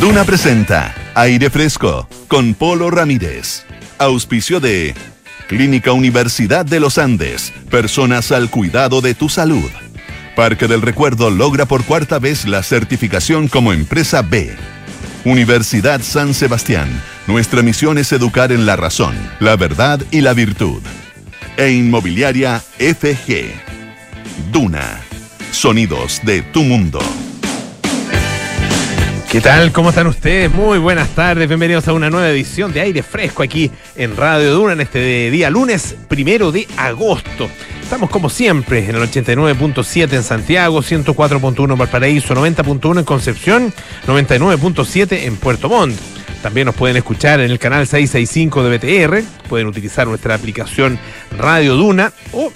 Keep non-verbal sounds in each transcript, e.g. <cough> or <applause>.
Duna presenta Aire Fresco con Polo Ramírez. Auspicio de Clínica Universidad de los Andes. Personas al cuidado de tu salud. Parque del Recuerdo logra por cuarta vez la certificación como empresa B. Universidad San Sebastián. Nuestra misión es educar en la razón, la verdad y la virtud. E Inmobiliaria FG. Duna. Sonidos de tu mundo. ¿Qué tal? ¿Cómo están ustedes? Muy buenas tardes. Bienvenidos a una nueva edición de Aire Fresco aquí en Radio Duna en este día lunes primero de agosto. Estamos como siempre en el 89.7 en Santiago, 104.1 en Valparaíso, 90.1 en Concepción, 99.7 en Puerto Montt. También nos pueden escuchar en el canal 665 de BTR, pueden utilizar nuestra aplicación Radio Duna o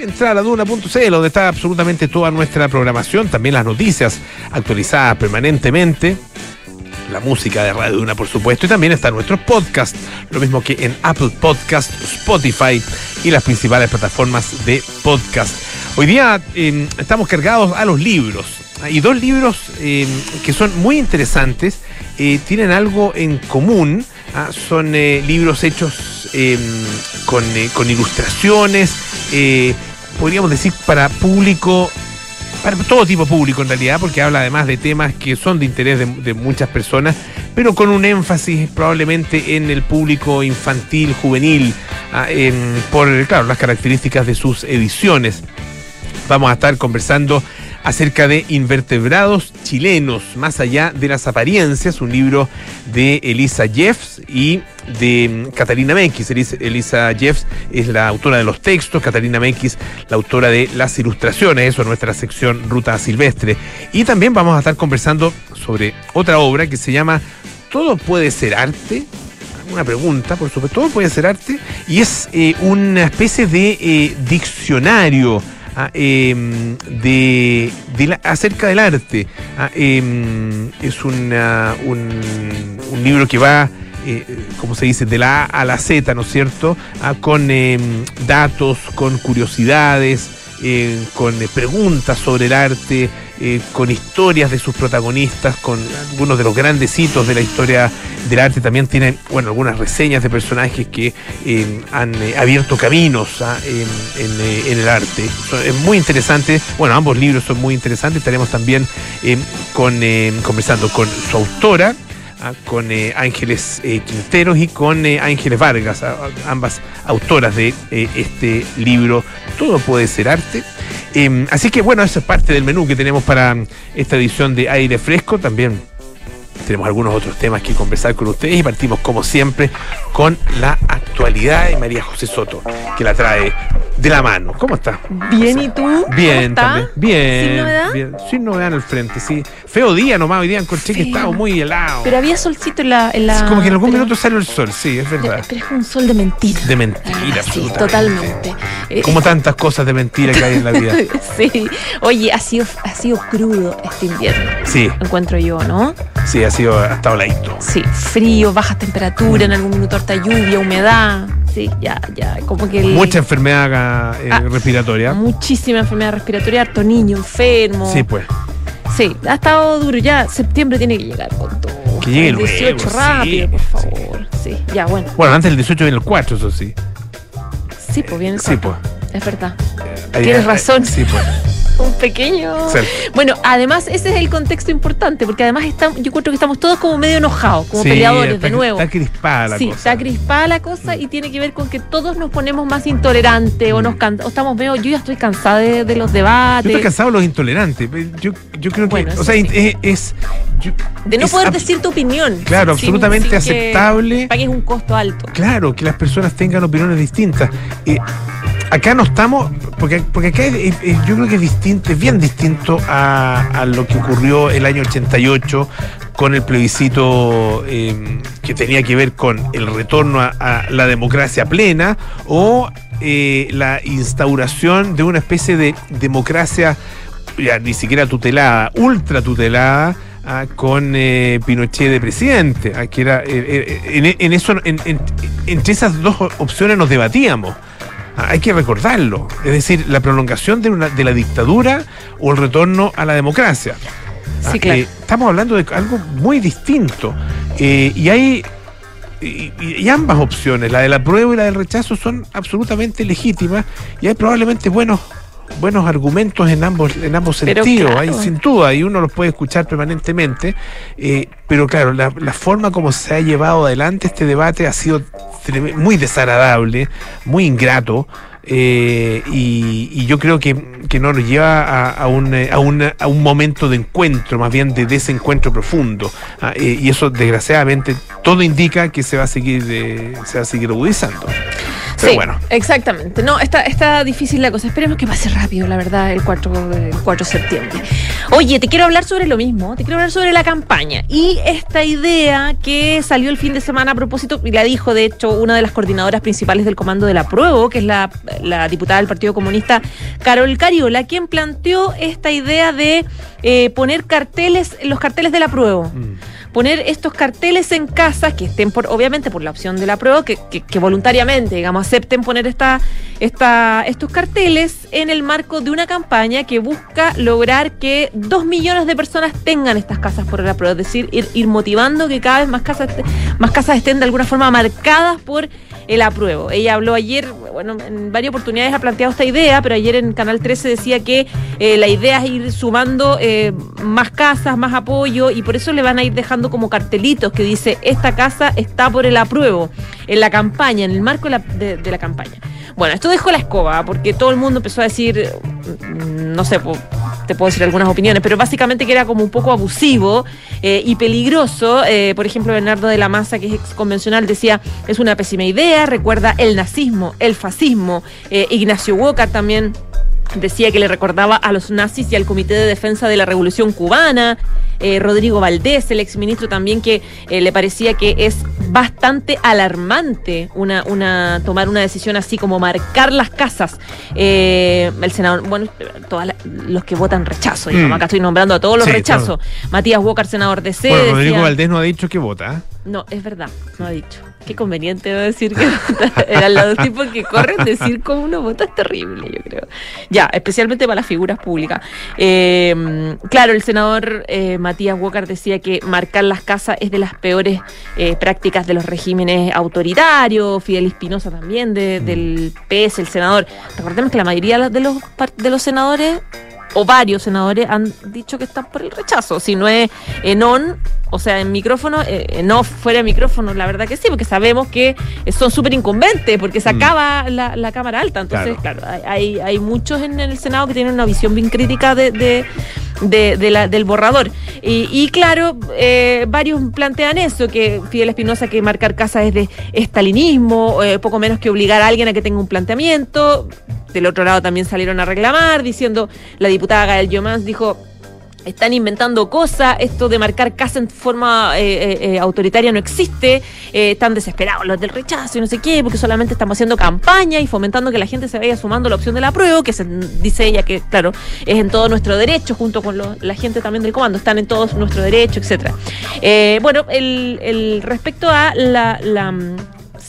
entrar a duna.cl donde está absolutamente toda nuestra programación, también las noticias actualizadas permanentemente, la música de Radio Duna por supuesto, y también están nuestros podcasts, lo mismo que en Apple Podcast, Spotify y las principales plataformas de podcast. Hoy día eh, estamos cargados a los libros, y dos libros eh, que son muy interesantes, eh, tienen algo en común, ah, son eh, libros hechos con, con, ilustraciones, podríamos decir, para público, para todo tipo de público en realidad, porque habla además de temas que son de interés de, muchas personas, pero con un énfasis probablemente en el público infantil, juvenil, ah, por, claro, las características de sus ediciones. Vamos a estar conversando acerca de invertebrados chilenos, más allá de las apariencias, un libro de Elisa Jeffs y de mm, Catalina Mekis. Elisa Jeffs es la autora de los textos, Catalina Mekis la autora de las ilustraciones, eso es nuestra sección Ruta Silvestre. Y también vamos a estar conversando sobre otra obra que se llama Todo puede ser arte, una pregunta, por supuesto, todo puede ser arte, y es eh, una especie de eh, diccionario Ah, em, de, acerca del arte. Ah, em, es una, un, libro que va, eh, como se dice, de la A a la Z, ¿no es cierto? Ah, con em, datos, con curiosidades, eh, con preguntas sobre el arte. Eh, con historias de sus protagonistas, con algunos de los grandes hitos de la historia del arte. También tiene, bueno, algunas reseñas de personajes que eh, han eh, abierto caminos ah, en, el arte. Es muy interesante. Bueno, ambos libros son muy interesantes. Estaremos también con, conversando con su autora. Ah, con Ángeles Quinteros y con Ángeles Vargas, ambas autoras de este libro Todo puede ser arte. Em, así que bueno, eso es parte del menú que tenemos para esta edición de Aire Fresco. También tenemos algunos otros temas que conversar con ustedes y partimos como siempre con la actualidad de María José Soto, que la trae de la mano. ¿Cómo está? Bien, ¿y tú? Bien, también. Bien. ¿Sin novedad? Bien. Sin novedad en el frente, sí. Feo día nomás, hoy día encontré que estaba muy helado. Pero había solcito en la. En la como que en algún minuto sale el sol, sí, es verdad. Pero es un sol de mentira. De mentira, ah, absolutamente. totalmente. Eh, como tantas cosas de mentira que hay en la vida. <laughs> sí. Oye, ha sido, ha sido crudo este invierno. Sí. Encuentro yo, ¿no? Sí, ha sido hasta oladito. Sí, frío, bajas temperaturas, en algún minuto harta lluvia, humedad. Sí, ya, ya, como que... Mucha enfermedad eh, ah, respiratoria. Muchísima enfermedad respiratoria, harto niño enfermo. Sí, pues. Sí, ha estado duro. Ya septiembre tiene que llegar con todo. Que llegue el 18 rápido, por favor. Sí. ya, bueno. Bueno, antes del 18 viene el 4, eso sí. Sí, pues viene el 4. Sí, pues. Es verdad. Tienes razón. Sí, pues <laughs> un pequeño. Bueno, además ese es el contexto importante, porque además estamos, yo creo que estamos todos como medio enojados, como peleadores de nuevo. Está crispada la sí, cosa. está crispada la cosa y tiene que ver con que todos nos ponemos más intolerantes o nos o estamos medio, yo ya estoy cansada de, los debates. Yo estoy cansado de los intolerantes. Yo, yo creo que, o sea, es, de no poder decir tu opinión. Claro, absolutamente aceptable. pagues un costo alto. Claro, que las personas tengan opiniones distintas. Eh, acá no estamos, porque, porque acá yo creo que es distinto, es bien distinto a, lo que ocurrió el año 88 con el plebiscito em, que tenía que ver con el retorno a, la democracia plena o eh, la instauración de una especie de democracia ya ni siquiera tutelada, ultra tutelada, ah, con eh, Pinochet de presidente. Ah, era, eh, en, eso, entre esas dos opciones nos debatíamos. Hay que recordarlo. Es decir, la prolongación de, una, de la dictadura o el retorno a la democracia. Sí, ah, claro. estamos hablando de algo muy distinto. y hay y, ambas opciones, la de la prueba y la del rechazo, son absolutamente legítimas y hay probablemente buenos buenos argumentos en ambos en ambos sentidos, hay, sin duda, y uno los puede escuchar permanentemente, eh, pero claro, la, la, forma como se ha llevado adelante este debate ha sido muy desagradable, muy ingrato. Eh, y, yo creo que, no nos lleva a, un, a, a, un, momento de encuentro, más bien de desencuentro profundo. Ah, eh, y eso, desgraciadamente, todo indica que se va a seguir, se va a seguir agudizando sí, bueno. Exactamente. No, está, está difícil la cosa. Esperemos que pase rápido, la verdad, el 4, el 4 de septiembre. Oye, te quiero hablar sobre lo mismo. Te quiero hablar sobre la campaña. Y esta idea que salió el fin de semana a propósito, y la dijo, de hecho, una de las coordinadoras principales del Comando de la Prueba, que es la, diputada del Partido Comunista, Carol Cariola, quien planteó esta idea de eh, poner carteles, los carteles de la Prueba. Mm poner estos carteles en casas que estén por, obviamente por la opción de la prueba, que, voluntariamente, digamos, acepten poner esta, esta, estos carteles en el marco de una campaña que busca lograr que dos millones de personas tengan estas casas por la prueba, es decir, ir, ir motivando que cada vez más casas, más casas estén de alguna forma marcadas por el apruebo. Ella habló ayer, bueno, en varias oportunidades ha planteado esta idea, pero ayer en Canal 13 decía que eh, la idea es ir sumando eh, más casas, más apoyo, y por eso le van a ir dejando como cartelitos que dice, esta casa está por el apruebo, en la campaña, en el marco de la, campaña. Bueno, esto dejó la escoba, porque todo el mundo empezó a decir, mm, no sé, te puedo decir algunas opiniones, pero básicamente que era como un poco abusivo eh, y peligroso. Por ejemplo, Bernardo de la Maza, que es ex convencional, decía, es una pésima idea, recuerda el nazismo, el fascismo. Eh, Ignacio Walker también decía que le recordaba a los nazis y al Comité de Defensa de la Revolución Cubana. Eh, Rodrigo Valdés, el exministro también, que eh, le parecía que es bastante alarmante una, una, tomar una decisión así como marcar las casas. Eh, el senador, bueno, todos los que votan rechazo, mm. acá estoy nombrando a todos los rechazos. Matías Walker, senador de C. Rodrigo Valdés no ha dicho que vota. No, es verdad, no ha dicho. Qué conveniente decir que <laughs> eran los tipos que corren, decir cómo uno vota es terrible, yo creo. Ya, especialmente para las figuras públicas. Eh, claro, el senador eh, Matías Walker decía que marcar las casas es de las peores eh, prácticas de los regímenes autoritarios. Fidel Espinosa también, de, del PS, el senador. Recordemos que la mayoría de los, de los senadores o varios senadores han dicho que están por el rechazo. Si no es en on, o sea, en micrófono, eh, no fuera de micrófono, la verdad que sí, porque sabemos que son súper incumbentes, porque se mm. acaba la, Cámara Alta. Entonces, claro, hay, hay muchos en el Senado que tienen una visión bien crítica de, de, la, del borrador. Y, claro, eh, varios plantean eso, que Fidel Espinosa que marcar casa es de estalinismo, eh, poco menos que obligar a alguien a que tenga un planteamiento. Del otro lado también salieron a reclamar, diciendo, la diputada Gael Yomans dijo, están inventando cosas, esto de marcar casa en forma eh, eh, eh, autoritaria no existe, están desesperados los del rechazo y no sé qué, porque solamente estamos haciendo campaña y fomentando que la gente se vaya sumando la opción de la prueba, que se, dice ella que, claro, es en todo nuestro derecho, junto con la gente también del comando, están en todos nuestro derecho, etcétera. bueno, el, respecto a la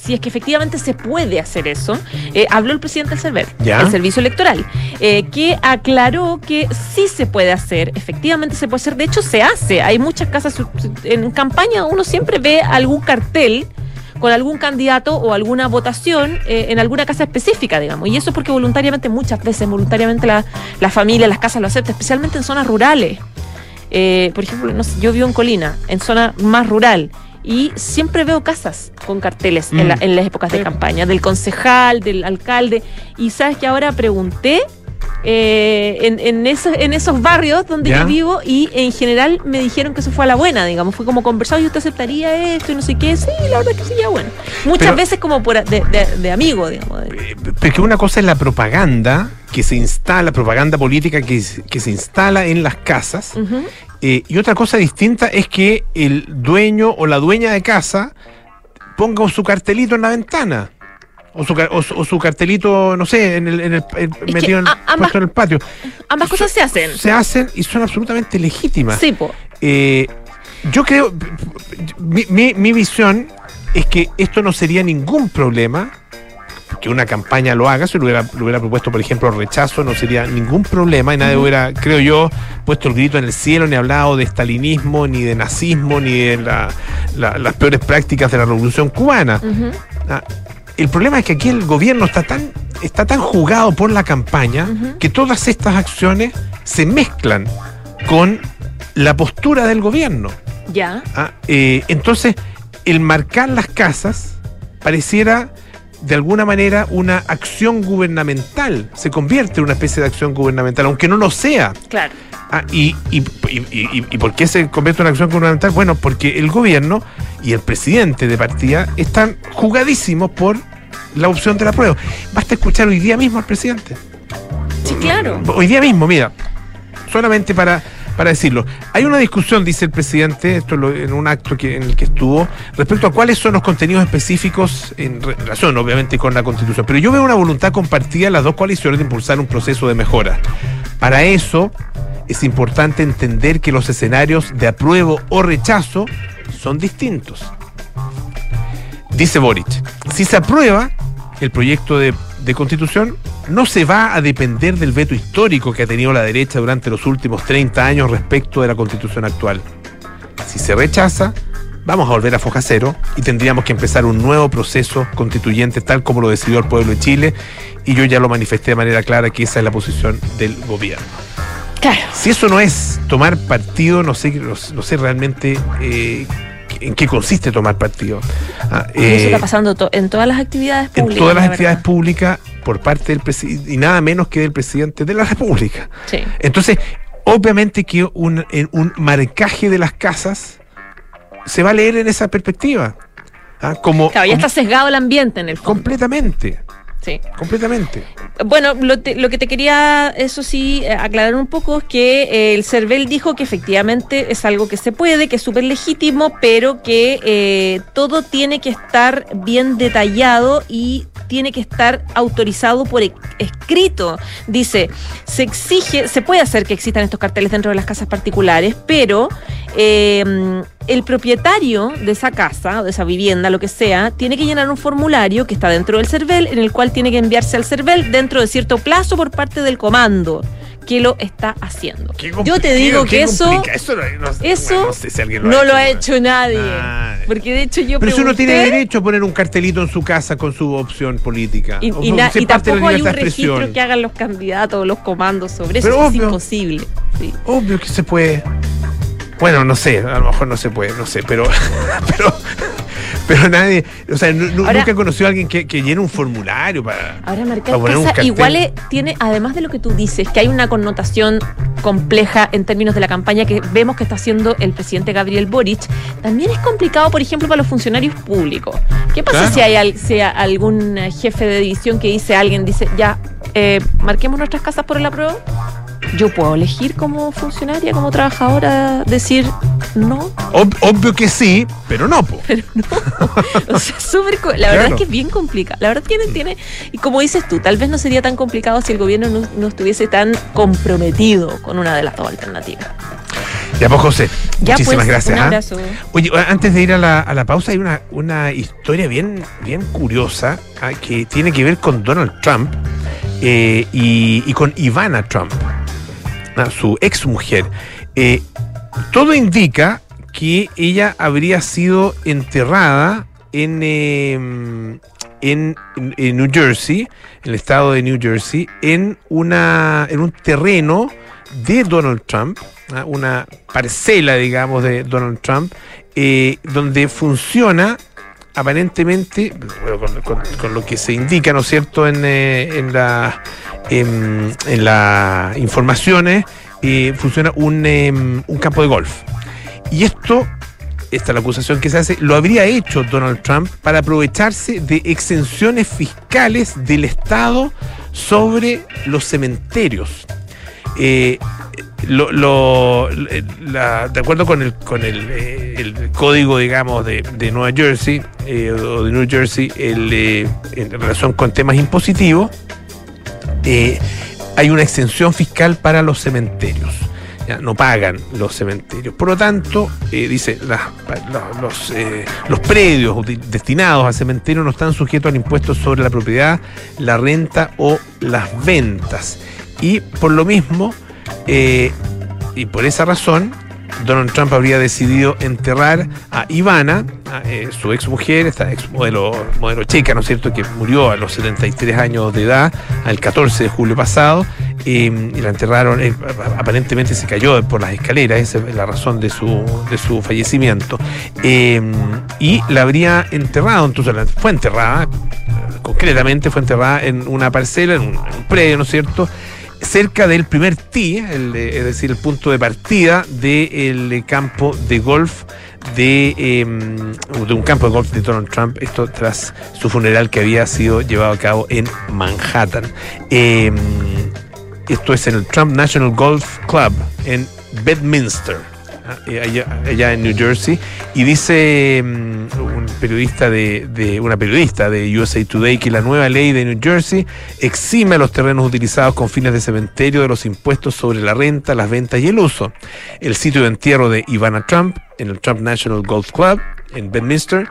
si es que efectivamente se puede hacer eso, eh, habló el presidente del CERVER, el Servicio Electoral, eh, que aclaró que sí se puede hacer, efectivamente se puede hacer, de hecho se hace, hay muchas casas en campaña, uno siempre ve algún cartel con algún candidato o alguna votación eh, en alguna casa específica, digamos. Y eso es porque voluntariamente, muchas veces, voluntariamente la, la familia, las casas lo aceptan, especialmente en zonas rurales. por ejemplo, no sé, yo vivo en Colina, en zona más rural y siempre veo casas con carteles en, mm. en, las épocas de campaña, del concejal, del alcalde. Y sabes que ahora pregunté eh, en, en, esos, en esos barrios donde yo vivo y en general me dijeron que eso fue a la buena, digamos, fue como conversado y usted aceptaría esto y no sé qué. Sí, la verdad que sí, ya bueno. Muchas veces como por, de, de, amigo, digamos. Porque una cosa es la propaganda que se instala, propaganda política que, que se instala en las casas eh, y otra cosa distinta es que el dueño o la dueña de casa ponga su cartelito en la ventana. O su, o, su cartelito, no sé, en el, en el, metido en, el patio. Ambas cosas se hacen. Se hacen y son absolutamente legítimas. Sí, po. Eh, yo creo, mi, mi, mi visión es que esto no sería ningún problema que una campaña lo haga, si lo hubiera, lo hubiera propuesto, por ejemplo, rechazo, no sería ningún problema y nadie hubiera, creo yo, puesto el grito en el cielo, ni hablado de estalinismo, ni de nazismo, ni de la- la- las peores prácticas de la revolución cubana. Ah, el problema es que aquí el gobierno está tan, está tan jugado por la campaña que todas estas acciones se mezclan con la postura del gobierno. Ya. Ah, eh, entonces, el marcar las casas pareciera de alguna manera una acción gubernamental, se convierte en una especie de acción gubernamental, aunque no lo sea. Claro. Ah, y, y, y, y- y por qué se convierte en una acción gubernamental? Bueno, porque el gobierno y el presidente de partida están jugadísimos por la opción de la prueba. Basta escuchar hoy día mismo al presidente. Sí, claro. Hoy día mismo, mira, solamente para, para decirlo. Hay una discusión, dice el presidente, esto lo- en un acto que, en el que estuvo, respecto a cuáles son los contenidos específicos en re- relación, obviamente, con la Constitución. Pero yo veo una voluntad compartida en las dos coaliciones de impulsar un proceso de mejora. Para eso es importante entender que los escenarios de apruebo o rechazo son distintos. Dice Boric, si se aprueba el proyecto de, de constitución, no se va a depender del veto histórico que ha tenido la derecha durante los últimos 30 años respecto de la constitución actual. Si se rechaza, vamos a volver a foja cero y tendríamos que empezar un nuevo proceso constituyente tal como lo decidió el pueblo de Chile y yo ya lo manifesté de manera clara que esa es la posición del gobierno. Claro. Si eso no es tomar partido, no sé, no, no sé realmente eh, en qué consiste tomar partido. Ah, eso eh, está pasando to- en todas las actividades en públicas. todas las la actividades verdad. públicas por parte del presidente y nada menos que del presidente de la República. Sí. Entonces, obviamente que un, en un marcaje de las casas se va a leer en esa perspectiva. Ah, Como, Claro, ya está sesgado el ambiente en el fondo. completamente, Sí. completamente. Bueno, lo, te- lo que te quería, eso sí, eh, aclarar un poco es que eh, el CERVEL dijo que efectivamente es algo que se puede, que es súper legítimo, pero que eh, todo tiene que estar bien detallado y tiene que estar autorizado por e- escrito. Dice, se exige, se puede hacer que existan estos carteles dentro de las casas particulares, pero eh, el propietario de esa casa o de esa vivienda, lo que sea, tiene que llenar un formulario que está dentro del CERVEL, en el cual tiene que enviarse al CERVEL dentro de cierto plazo por parte del comando que lo está haciendo. Yo te digo que eso, eso, no, no- eso bueno, no sé si alguien no lo ha hecho nadie. Nadie. Porque de hecho yo Pero si uno tiene pregunté, derecho a poner un cartelito en su casa con su opción política. Y, O- y o na- es y tampoco hay un registro expresión. que hagan los candidatos, los comandos sobre eso. Pero es obvio. imposible. Sí. Obvio que se puede. Bueno, no sé, a lo mejor no se puede, no sé, pero. <laughs> pero, <laughs> pero nadie. O sea, Ahora- nunca he conocido a alguien que, que llene un formulario para. Ahora marcar para poner casa igual es- tiene, además de lo que tú dices, que hay una connotación compleja en términos de la campaña que vemos que está haciendo el presidente Gabriel Boric, también es complicado, por ejemplo, para los funcionarios públicos. ¿Qué pasa Claro. si hay al- si algún eh, jefe de división que dice, alguien dice, ya, eh, marquemos nuestras casas por el apruebo? Yo puedo elegir como funcionaria, como trabajadora, decir no, Ob- obvio que sí, pero no, po. pero no. O sea, <laughs> súper. co- La verdad es que es bien complicado. La verdad tiene, tiene. Y como dices tú, tal vez no sería tan complicado si el gobierno no, no estuviese tan comprometido con una de las dos alternativas. Ya, pues, José. Ya muchísimas pues, gracias. Un ¿ah? Oye, antes de ir a la, a la pausa, hay una, una historia bien, bien curiosa ah, que tiene que ver con Donald Trump eh, y, y con Ivana Trump, ah, su ex mujer. todo indica que ella habría sido enterrada en, eh, en, en New Jersey, en el estado de New Jersey, en, una, en un terreno de Donald Trump, ¿ah? una parcela, digamos, de Donald Trump, eh, donde funciona aparentemente, bueno, con, lo que se indica, ¿no es cierto?, en, eh, en la en, en las informaciones, eh, funciona un, em, un campo de golf. Y esto, esta es la acusación que se hace, lo habría hecho Donald Trump para aprovecharse de exenciones fiscales del Estado sobre los cementerios. Eh, de acuerdo con eh, el código, digamos, de, de Nueva Jersey eh, o de New Jersey, en relación con temas impositivos, hay una exención fiscal para los cementerios. no pagan los cementerios. Por lo tanto, dice, los, los predios destinados a cementerio no están sujetos al impuesto sobre la propiedad, la renta o las ventas. Y por lo mismo, eh, y por esa razón, Donald Trump habría decidido enterrar a Ivana, eh, su ex mujer, esta ex modelo, modelo checa, ¿no es cierto?, que murió a los 73 años de edad, el 14 de julio pasado, y la enterraron, eh, aparentemente se cayó por las escaleras, esa es la razón de su, de su fallecimiento, Eh, y la habría enterrado, entonces fue enterrada, concretamente fue enterrada en una parcela, en un, en un predio, ¿no es cierto?, cerca del primer tee, es decir, el punto de partida del eh, campo de golf de, eh, de un campo de golf de Donald Trump, esto tras su funeral que había sido llevado a cabo en Manhattan. Eh, esto es en el Trump National Golf Club en Bedminster, allá, allá en New Jersey. Y dice mm, un periodista de, de- una periodista de USA Today que la nueva ley de New Jersey exime a los terrenos utilizados con fines de cementerio de los impuestos sobre la renta, las ventas y el uso. El sitio de entierro de Ivana Trump en el Trump National Golf Club en Bedminster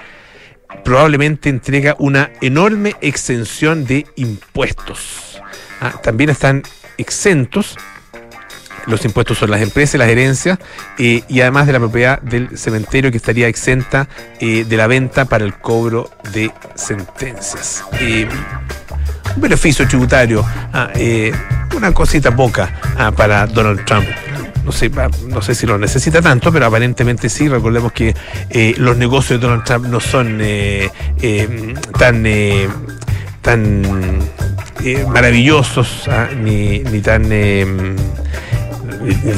probablemente entrega una enorme exención de impuestos. Ah, también están exentos los impuestos sobre las empresas, las herencias eh, y además de la propiedad del cementerio que estaría exenta eh, de la venta para el cobro de sentencias. Eh, un beneficio tributario, ah, una cosita poca ah, para Donald Trump. No sé, ah, no sé si lo necesita tanto, pero aparentemente sí. Recordemos que los negocios de Donald Trump no son tan, tan maravillosos ni, tan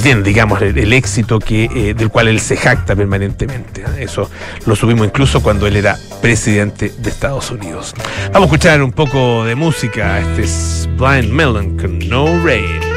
bien, digamos, el, el éxito que, eh, del cual él se jacta permanentemente. ¿eh? Eso lo subimos incluso cuando él era presidente de Estados Unidos. Vamos a escuchar un poco de música. Este es Blind Melon con No Rain.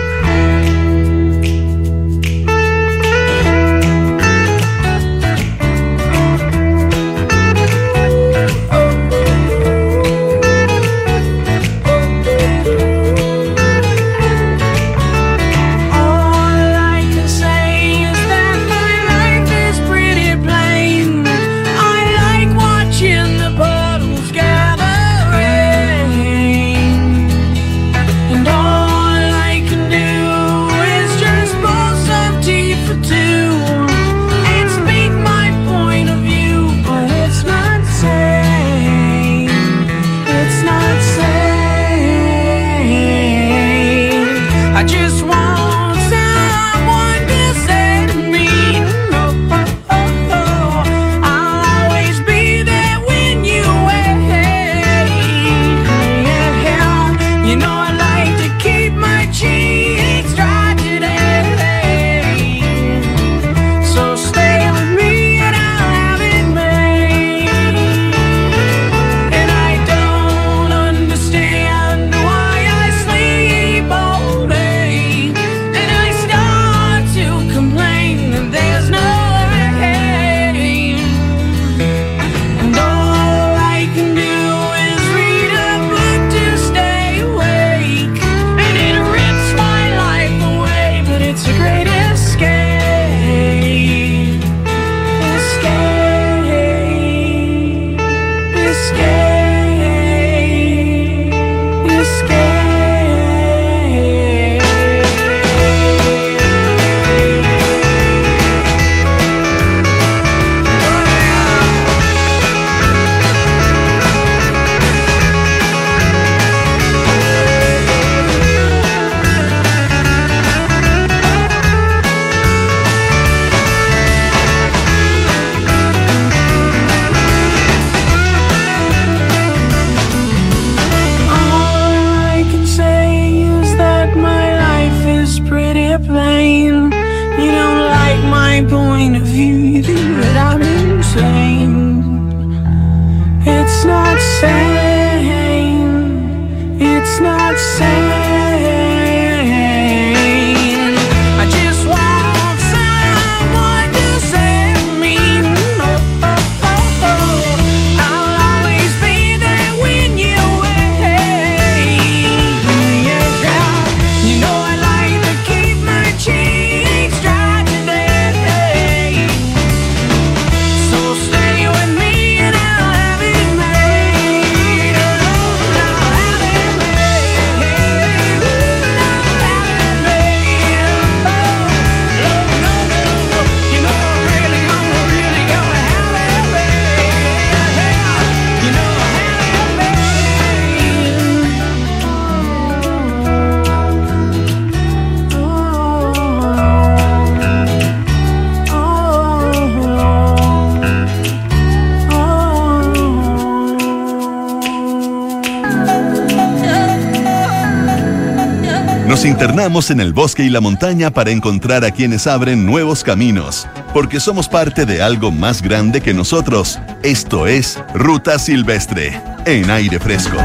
Internamos en el bosque y la montaña para encontrar a quienes abren nuevos caminos, porque somos parte de algo más grande que nosotros. Esto es Ruta Silvestre, en aire fresco.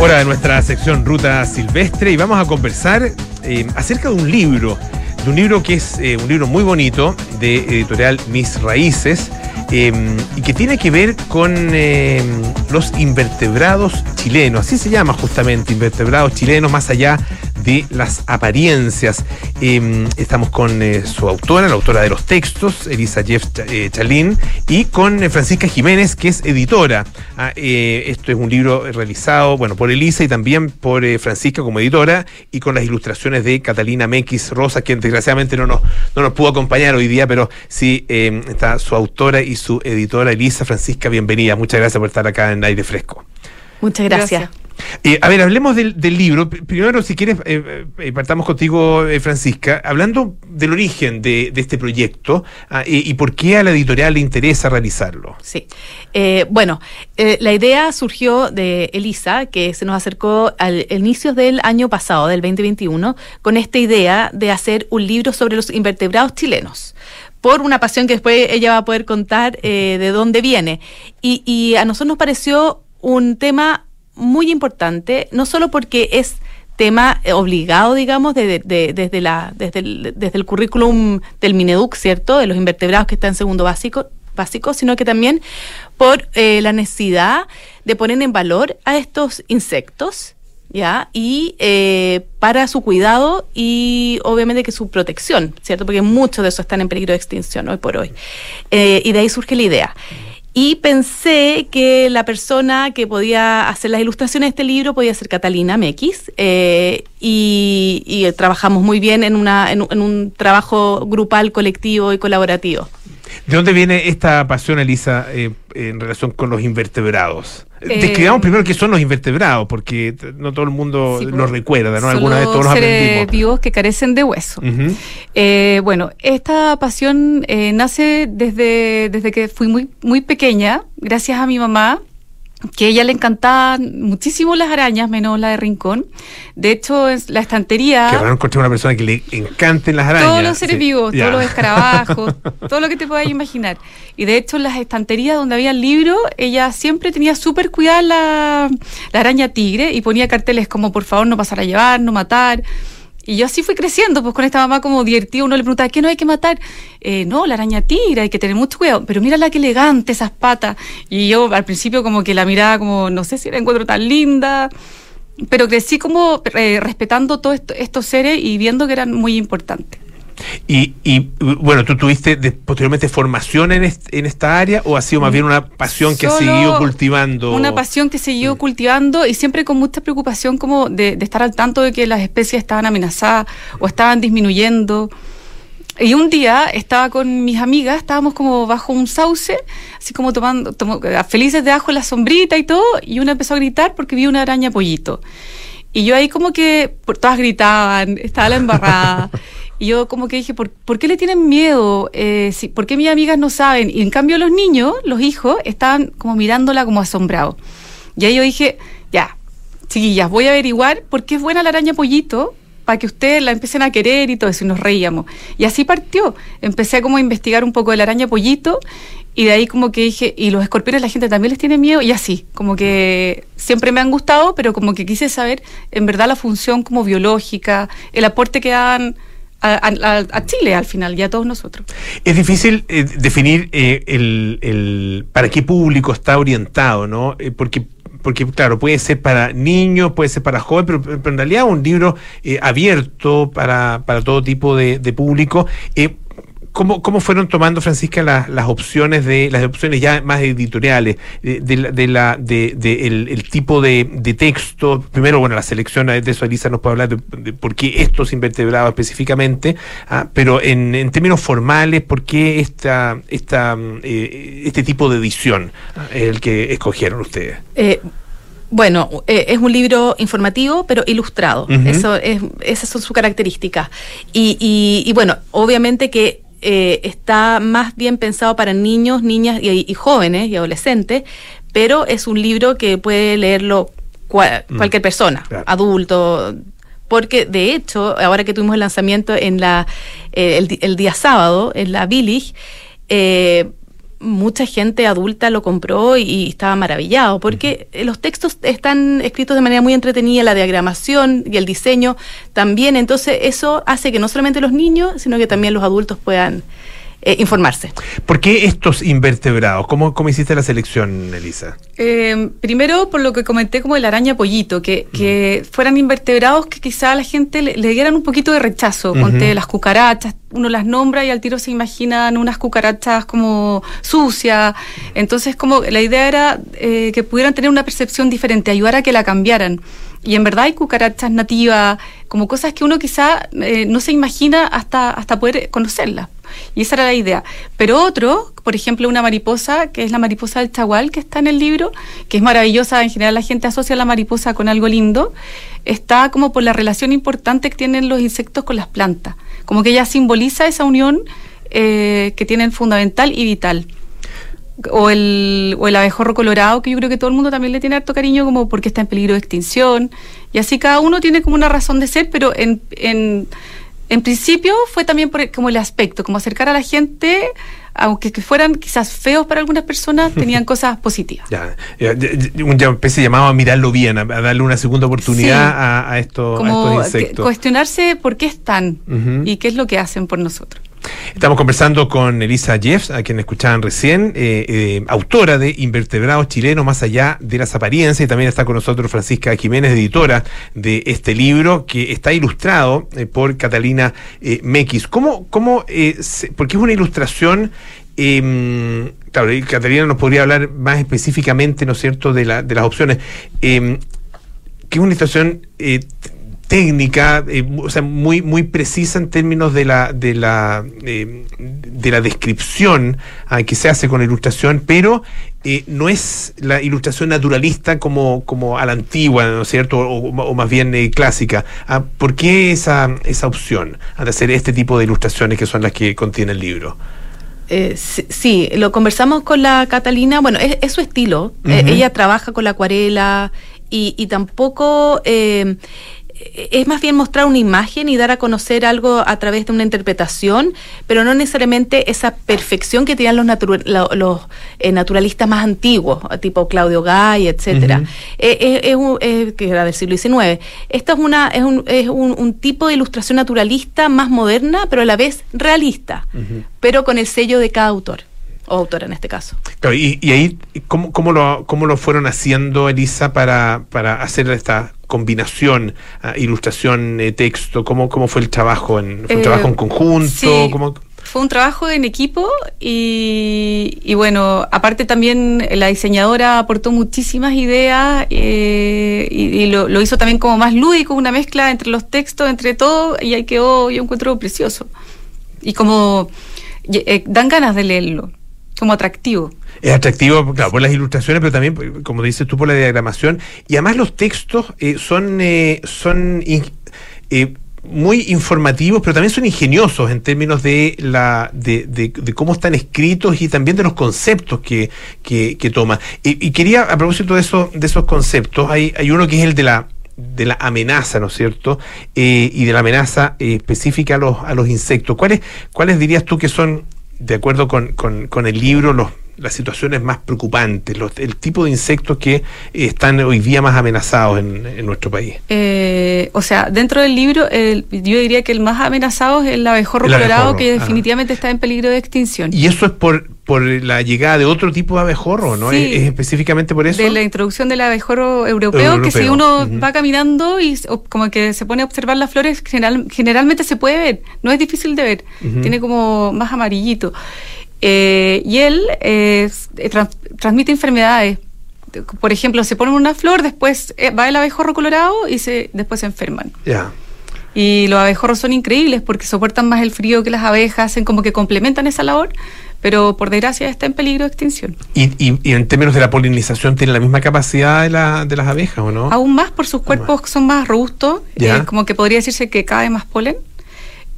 Hora de nuestra sección Ruta Silvestre y vamos a conversar eh, acerca de un libro, de un libro que es eh, un libro muy bonito de editorial Mis Raíces eh, y que tiene que ver con eh, los invertebrados chilenos, así se llama justamente, invertebrados chilenos más allá de las apariencias. Eh, estamos con eh, su autora, la autora de los textos, Elisa Jeff eh, Chalín, y con eh, Francisca Jiménez, que es editora. Ah, eh, esto es un libro realizado, bueno, por Elisa y también por eh, Francisca como editora, y con las ilustraciones de Catalina Mequis Rosa, quien desgraciadamente no nos, no nos pudo acompañar hoy día, pero sí eh, está su autora y su editora Elisa. Francisca, bienvenida. Muchas gracias por estar acá en Aire Fresco. Muchas gracias. Eh, a ver, hablemos del, del libro. Primero, si quieres, eh, eh, partamos contigo, eh, Francisca, hablando del origen de, este proyecto ah, y, por qué a la editorial le interesa realizarlo. Sí. Eh, bueno, eh, la idea surgió de Elisa, que se nos acercó al inicios del año pasado, del 2021, con esta idea de hacer un libro sobre los invertebrados chilenos. Por una pasión que después ella va a poder contar eh, de dónde viene. Y, y a nosotros nos pareció un tema muy importante, no solo porque es tema eh, obligado, digamos, de- de- de- desde, la, desde, el, desde el currículum del Mineduc, ¿cierto? De los invertebrados que está en segundo básico, básico sino que también por eh, la necesidad de poner en valor a estos insectos, ¿ya? Y eh, para su cuidado y obviamente que su protección, ¿cierto? Porque muchos de esos están en peligro de extinción hoy por hoy. Eh, y de ahí surge la idea. Y pensé que la persona que podía hacer las ilustraciones de este libro podía ser Catalina Mequis. eh, y, trabajamos muy bien en, una, en, en un trabajo grupal, colectivo y colaborativo. ¿De dónde viene esta pasión, Elisa, eh, en relación con los invertebrados? Eh, Describamos primero qué son los invertebrados, porque no todo el mundo Sí, lo pues, recuerda, ¿no? Son Alguna vez los todos los aprendimos. vivos que carecen de hueso. Eh, bueno, esta pasión eh, nace desde, desde que fui muy, muy pequeña, gracias a mi mamá, que a ella le encantaban muchísimo las arañas, menos la de rincón. De hecho, es la estantería... Qué raro encontrar una persona que le encanten las arañas. Todos los seres Sí, vivos, todos los escarabajos, <laughs> todo lo que te puedas imaginar. Y de hecho, en las estanterías donde había el libro, ella siempre tenía súper cuidada la, la araña tigre y ponía carteles como, por favor, no pasar a llevar, no matar. Y yo así fui creciendo, pues con esta mamá como divertida, uno le preguntaba, ¿qué no hay que matar? Eh, no, la araña tigre, hay que tener mucho cuidado, pero mira la que elegante, esas patas. Y yo al principio como que la miraba como, no sé si la encuentro tan linda, pero crecí como eh, respetando todos esto- estos seres y viendo que eran muy importantes. Y, y, bueno, ¿tú tuviste de- posteriormente formación en, est- en esta área o ha sido más bien una pasión que has seguido cultivando? Una pasión que se siguió cultivando y siempre con mucha preocupación como de, de estar al tanto de que las especies estaban amenazadas o estaban disminuyendo. Y un día estaba con mis amigas, estábamos como bajo un sauce, así como tomando, tomo- felices de ajo en la sombrita y todo, y una empezó a gritar porque vio una araña pollito. Y yo ahí como que, por, todas gritaban, estaba la embarrada. <laughs> y yo como que dije, ¿por, por qué le tienen miedo? Eh, si, ¿Por qué mis amigas no saben? Y en cambio los niños, los hijos, estaban como mirándola como asombrados. Y ahí yo dije, ya, chiquillas, voy a averiguar por qué es buena la araña pollito para que ustedes la empiecen a querer y todo eso, y nos reíamos. Y así partió. Empecé como a investigar un poco de la araña pollito y de ahí como que dije, y los escorpiones la gente también les tiene miedo y así, como que siempre me han gustado, pero como que quise saber en verdad la función como biológica, el aporte que dan a, Chile al final y a todos nosotros. Es difícil eh, definir eh, el, el- para qué público está orientado, ¿no? Eh, porque, porque, claro, puede ser para niños, puede ser para jóvenes, pero, en realidad un libro eh, abierto para, para todo tipo de, de público. Eh, ¿Cómo, ¿Cómo fueron tomando, Francisca, las, las opciones de las opciones ya más editoriales, de, de la- de la, de, de el, el tipo de, de texto? Primero, bueno, la selección de eso, Elisa nos puede hablar de, por qué estos invertebrados específicamente, ah, pero en, en términos formales, ¿por qué esta, esta, eh, este tipo de edición ah, es el que escogieron ustedes? Eh, bueno, eh, es un libro informativo, pero ilustrado. Eso es, esas son sus características. Y, y- y bueno, obviamente que eh, está más bien pensado para niños, niñas y, y jóvenes y adolescentes, pero es un libro que puede leerlo Mm. cualquier persona, Claro. adulto, porque de hecho, ahora que tuvimos el lanzamiento en la eh, el, el día sábado, en la Billig, eh, mucha gente adulta lo compró y, y estaba maravillado, porque los textos están escritos de manera muy entretenida, la diagramación y el diseño también, entonces eso hace que no solamente los niños, sino que también los adultos puedan eh, informarse. ¿Por qué estos invertebrados? ¿Cómo, cómo hiciste la selección, Elisa? Eh, primero, por lo que comenté como el araña pollito, que, que fueran invertebrados que quizá a la gente le, le dieran un poquito de rechazo. Ponte las cucarachas, uno las nombra y al tiro se imaginan unas cucarachas como sucias. Entonces, como la idea era eh, que pudieran tener una percepción diferente, ayudar a que la cambiaran. Y en verdad hay cucarachas nativas, como cosas que uno quizá eh, no se imagina hasta, hasta poder conocerlas. Y esa era la idea. Pero otro, por ejemplo, una mariposa, que es la mariposa del chagual, que está en el libro, que es maravillosa, en general la gente asocia la mariposa con algo lindo, está como por la relación importante que tienen los insectos con las plantas. Como que ella simboliza esa unión eh, que tienen fundamental y vital. O el, o el abejorro colorado, que yo creo que todo el mundo también le tiene harto cariño, como porque está en peligro de extinción. Y así cada uno tiene como una razón de ser, pero en, en, en principio fue también por el- como el aspecto, como acercar a la gente, aunque que fueran quizás feos para algunas personas, <laughs> tenían cosas positivas. Ya, ya, ya, especie llamado a mirarlo bien, a, a darle una segunda oportunidad Sí. a, a estos, a que- insectos. cuestionarse por qué están y qué es lo que hacen por nosotros. Estamos conversando con Elisa Jeffs, a quien escuchaban recién, eh, eh, autora de Invertebrados Chilenos más allá de las apariencias, y también está con nosotros Francisca Jiménez, editora de este libro, que está ilustrado eh, por Catalina Mequis. ¿Cómo, cómo porque es una ilustración... eh, claro, Catalina nos podría hablar más específicamente, ¿no es cierto?, de, la, de las opciones. Eh, que es una ilustración eh, técnica, eh, o sea, muy, muy precisa en términos de la, de la, eh, de la descripción ah, que se hace con la ilustración, pero eh, no es la ilustración naturalista como, como a la antigua, ¿no es cierto? O, o más bien clásica. Ah, ¿Por qué esa, esa opción ah, de hacer este tipo de ilustraciones que son las que contiene el libro? Eh, sí, sí, lo conversamos con la Catalina, bueno, es, es su estilo, Eh, ella trabaja con la acuarela y, y tampoco... eh, es más bien mostrar una imagen y dar a conocer algo a través de una interpretación, pero no necesariamente esa perfección que tenían los, natu- los eh, naturalistas más antiguos, tipo Claudio Gay, etcétera. Ujú. Eh, eh, es un- eh, que era del siglo XIX. Esta es una es, un, es un, un tipo de ilustración naturalista más moderna, pero a la vez realista, pero con el sello de cada autor o autora en este caso. Claro, y, y ahí, ¿cómo, cómo, lo, ¿cómo lo fueron haciendo, Elisa, para, para hacer esta combinación, ah, ilustración, eh, texto? ¿Cómo, ¿Cómo fue el trabajo? En, ¿Fue un Eh, trabajo en conjunto? sí. ¿Cómo- Fue un trabajo en equipo y, y bueno, aparte también la diseñadora aportó muchísimas ideas eh, y, y lo, lo hizo también como más lúdico, una mezcla entre los textos, entre todo, y ahí quedó, yo encuentro precioso. Y como eh, dan ganas de leerlo, como atractivo. Es atractivo, claro, por las ilustraciones, pero también, como dices tú, por la diagramación. Y además los textos eh, son, eh, son eh, muy informativos, pero también son ingeniosos en términos de la de, de- de cómo están escritos y también de los conceptos que, que, que y quería, a propósito de, eso, de esos conceptos, hay, hay uno que es el de la de la amenaza, ¿no es cierto? Eh, y de la amenaza eh, específica a los, a los insectos. ¿Cuáles, ¿Cuáles dirías tú que son, de acuerdo con, con, con el libro, los, las situaciones más preocupantes, los, el tipo de insectos que eh, están hoy día más amenazados en, en nuestro país? Eh, o sea, dentro del libro, el- yo diría que el más amenazado es el abejorro El colorado, abejorro, que ajá. definitivamente está en peligro de extinción. ¿Y eso es por, por la llegada de otro tipo de abejorro, no? Sí. ¿Es, es específicamente por eso? De la introducción del abejorro europeo, Europeo, que si uno va caminando y o como que se pone a observar las flores, general- generalmente se puede ver, no es difícil de ver, tiene como más amarillito. Eh, y él eh, trans- transmite enfermedades. Por ejemplo, se pone una flor, después eh, va el abejorro colorado y se, después se enferman. Ya. Y los abejorros son increíbles porque soportan más el frío que las abejas, hacen como que complementan esa labor, pero por desgracia está en peligro de extinción. Y, y, y en términos de la polinización, ¿tiene la misma capacidad de, la, de las abejas o no? Aún más por sus cuerpos que son más robustos, Ya. eh, como que podría decirse que cae más polen.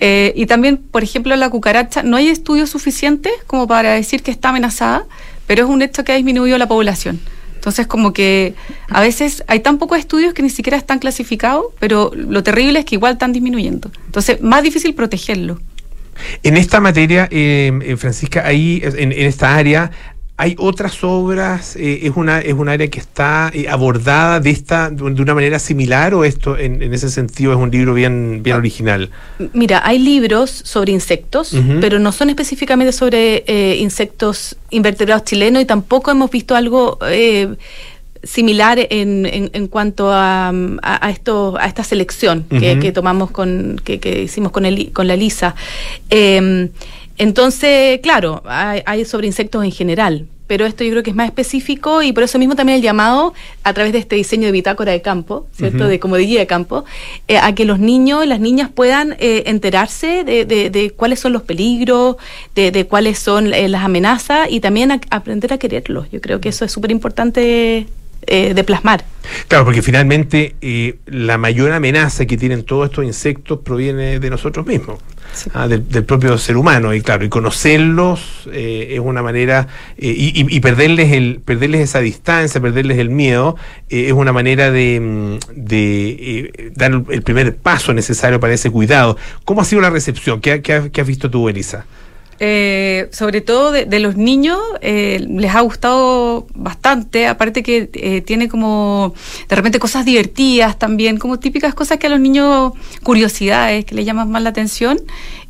Eh, y también, por ejemplo, la cucaracha, no hay estudios suficientes como para decir que está amenazada, pero es un hecho que ha disminuido la población. Entonces, como que a veces hay tan pocos estudios que ni siquiera están clasificados, pero lo terrible es que igual están disminuyendo. Entonces, más difícil protegerlo. En esta materia, eh, eh, Francisca, ahí, en, en esta área, ¿hay otras obras? Eh, ¿Es una es un área que está eh, abordada de esta de una manera similar o esto en, en ese sentido es un libro bien, bien original? Mira, hay libros sobre insectos, pero no son específicamente sobre eh, insectos invertebrados chilenos y tampoco hemos visto algo eh, similar en, en, en cuanto a, a, a esto, a esta selección que, tomamos con, que, que hicimos con, el, con la Lisa. Entonces, claro, hay, hay sobre insectos en general. Pero esto yo creo que es más específico y por eso mismo también el llamado a través de este diseño de bitácora de campo, ¿cierto? De como de guía de campo, eh, a que los niños y las niñas puedan eh, enterarse de, de- de cuáles son los peligros, de, de cuáles son eh, las amenazas y también a- aprender a quererlos. Yo creo que eso es súper importante eh, de plasmar. Claro, porque finalmente eh, la mayor amenaza que tienen todos estos insectos proviene de nosotros mismos, ah, del, propio ser humano. Y claro, y conocerlos eh, es una manera, eh, y, y- perderles el, perderles esa distancia, perderles el miedo, eh, es una manera de, mm, dar el primer paso necesario para ese cuidado. ¿Cómo ha sido la recepción? ¿Qué, qué qué has visto tú, Elisa? Eh, sobre todo de, de los niños, eh, les ha gustado bastante, aparte que eh, tiene como de repente cosas divertidas también, como típicas cosas que a los niños, curiosidades que les llaman más la atención.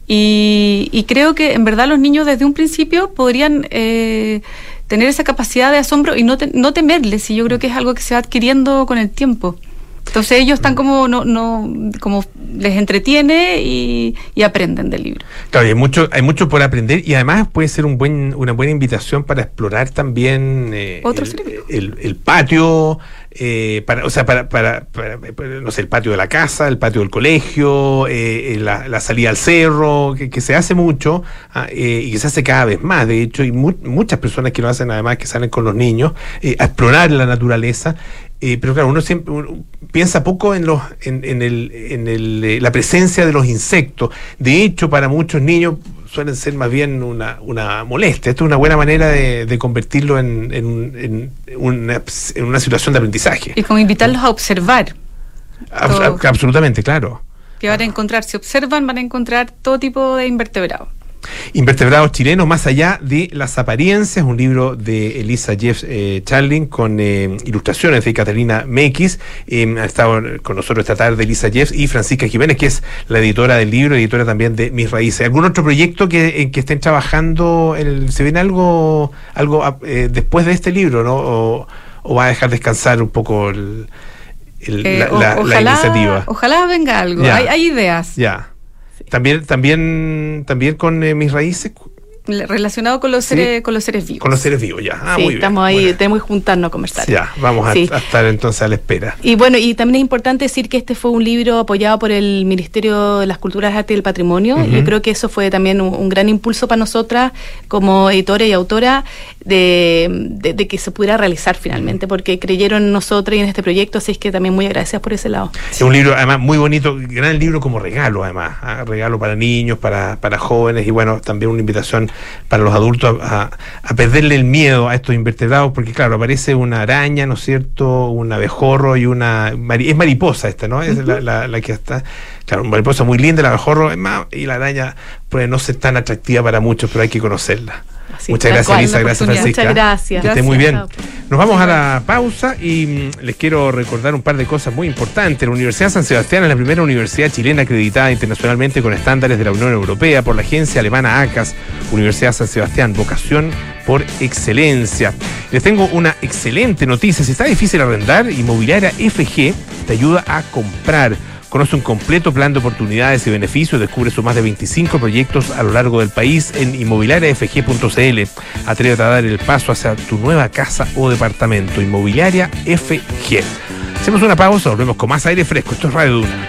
Y, y creo que en verdad los niños desde un principio podrían eh, tener esa capacidad de asombro y no, te- no temerles, y yo creo que es algo que se va adquiriendo con el tiempo. Entonces ellos están como, no, no, como les entretiene y, y aprenden del libro. Claro, y hay mucho, hay mucho por aprender y además puede ser un buen, una buena invitación para explorar también eh, Otro el, cerebro. el- el patio, eh, para, o sea, para, para, para- no sé, el patio de la casa, el patio del colegio, eh, la, la salida al cerro, que, que se hace mucho ah, eh, y que se hace cada vez más. De hecho, hay mu- muchas personas que lo hacen además que salen con los niños a explorar la naturaleza. Eh, pero claro, uno siempre uno piensa poco en los en, en el, en el, eh, la presencia de los insectos. De hecho, para muchos niños suelen ser más bien una, una molestia. Esto es una buena manera de, de convertirlo en, en un- en una, en una situación de aprendizaje. Y como invitarlos a observar, todo. absolutamente, claro. que van a encontrar, si observan, van a encontrar todo tipo de invertebrados. Invertebrados chilenos más allá de las apariencias, un libro de Elisa Jeff eh, Charling con eh, ilustraciones de Catalina Mekis. Eh, ha estado con nosotros esta tarde Elisa Jeff y Francisca Jiménez, que es la editora del libro, editora también de Mis Raíces. ¿Algún otro proyecto que, en que estén trabajando? El, ¿Se viene algo, algo ah, eh, después de este libro, no? O, o va a dejar descansar un poco el- el- Eh, la, o- la- la ojalá, iniciativa? ojalá venga algo, hay, hay ideas Ya. También, también, también con eh, mis raíces, relacionado con los Sí. seres, con los seres vivos. con los seres vivos, ya. Ah, sí, muy bien. estamos ahí, Bueno. tenemos que juntarnos a conversar. Ya, vamos a, Sí. a estar entonces a la espera. Y bueno, y también es importante decir que este fue un libro apoyado por el Ministerio de las Culturas, Arte y el Patrimonio. Ujú. Yo creo que eso fue también un, un gran impulso para nosotras como editora y autora de, de- de que se pudiera realizar finalmente, porque creyeron en nosotros y en este proyecto, así es que también muy agradecidas por ese lado. Es un libro, además, muy bonito, gran libro como regalo, además. ah, Regalo para niños, para, para jóvenes y, bueno, también una invitación para los adultos a, perderle el miedo a estos invertebrados, porque, claro, aparece una araña, ¿no es cierto? Un abejorro y una. es mariposa esta, ¿no? Es la, la- la que está. Claro, mariposa muy linda, el abejorro es más. Y la araña puede no ser tan atractiva para muchos, pero hay que conocerla. Así, Muchas gracias, la Gracias. Francisca. Muchas gracias. Que esté muy bien. Nos vamos a la pausa y mm, les quiero recordar un par de cosas muy importantes. La Universidad San Sebastián es la primera universidad chilena acreditada internacionalmente con estándares de la Unión Europea por la agencia alemana ACAS. Universidad San Sebastián, vocación por excelencia. Les tengo una excelente noticia. Si está difícil arrendar, Inmobiliaria FG te ayuda a comprar. Conoce un completo plan de oportunidades y beneficios, descubre sus más de 25 proyectos a lo largo del país en inmobiliariafg.cl. Atrévete a dar el paso hacia tu nueva casa o departamento. Inmobiliaria FG. Hacemos una pausa, volvemos con más aire fresco. Esto es Radio Duna.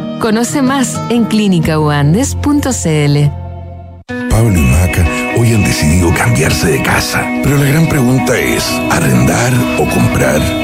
Conoce más en clínicauandes.cl. Pablo y Maca hoy han decidido cambiarse de casa. Pero la gran pregunta es, ¿arrendar o comprar?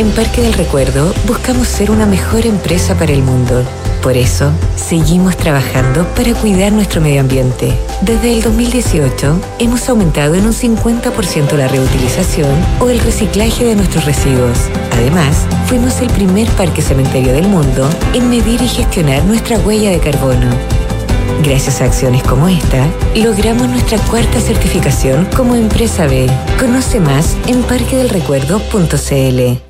En Parque del Recuerdo buscamos ser una mejor empresa para el mundo. Por eso, seguimos trabajando para cuidar nuestro medio ambiente. Desde el 2018, hemos aumentado en un 50% la reutilización o el reciclaje de nuestros residuos. Además, fuimos el primer parque cementerio del mundo en medir y gestionar nuestra huella de carbono. Gracias a acciones como esta, logramos nuestra cuarta certificación como empresa B. Conoce más en parquedelrecuerdo.cl.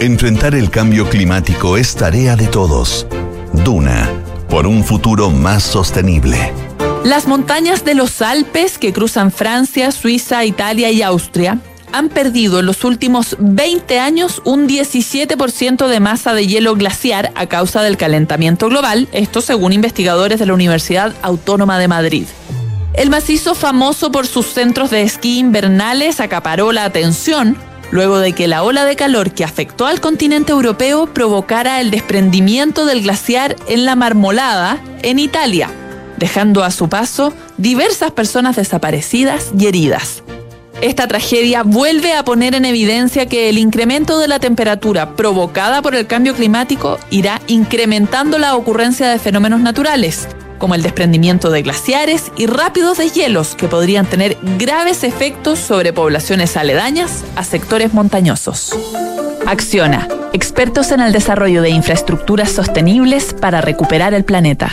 Enfrentar el cambio climático es tarea de todos. Duna, por un futuro más sostenible. Las montañas de los Alpes que cruzan Francia, Suiza, Italia y Austria han perdido en los últimos 20 años un 17% de masa de hielo glaciar a causa del calentamiento global, esto según investigadores de la Universidad Autónoma de Madrid. El macizo famoso por sus centros de esquí invernales acaparó la atención luego de que la ola de calor que afectó al continente europeo provocara el desprendimiento del glaciar en la Marmolada, en Italia, dejando a su paso diversas personas desaparecidas y heridas. Esta tragedia vuelve a poner en evidencia que el incremento de la temperatura provocada por el cambio climático irá incrementando la ocurrencia de fenómenos naturales, como el desprendimiento de glaciares y rápidos deshielos que podrían tener graves efectos sobre poblaciones aledañas a sectores montañosos. Acciona, expertos en el desarrollo de infraestructuras sostenibles para recuperar el planeta.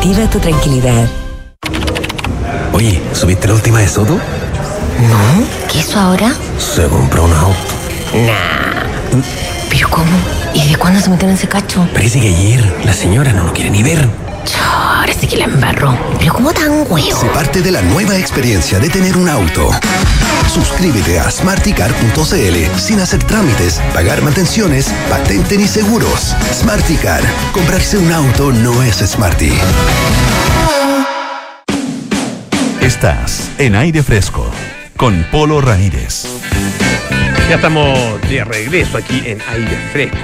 tu tranquilidad. Oye, ¿subiste la última de Soto? No, ¿qué hizo ahora? Se compró un auto. Nah. ¿Pero cómo? ¿Y de cuándo se metieron en ese cacho? Parece que ayer la señora no lo quiere ni ver. Ahora sí que la embarró. ¿Pero cómo tan huevo? Se parte de la nueva experiencia de tener un auto. Suscríbete a smarticar.cl sin hacer trámites, pagar mantenciones, patente ni seguros. Smarticar. Comprarse un auto no es smarty. Estás en aire fresco con Polo Ramírez. Ya estamos de regreso aquí en aire fresco.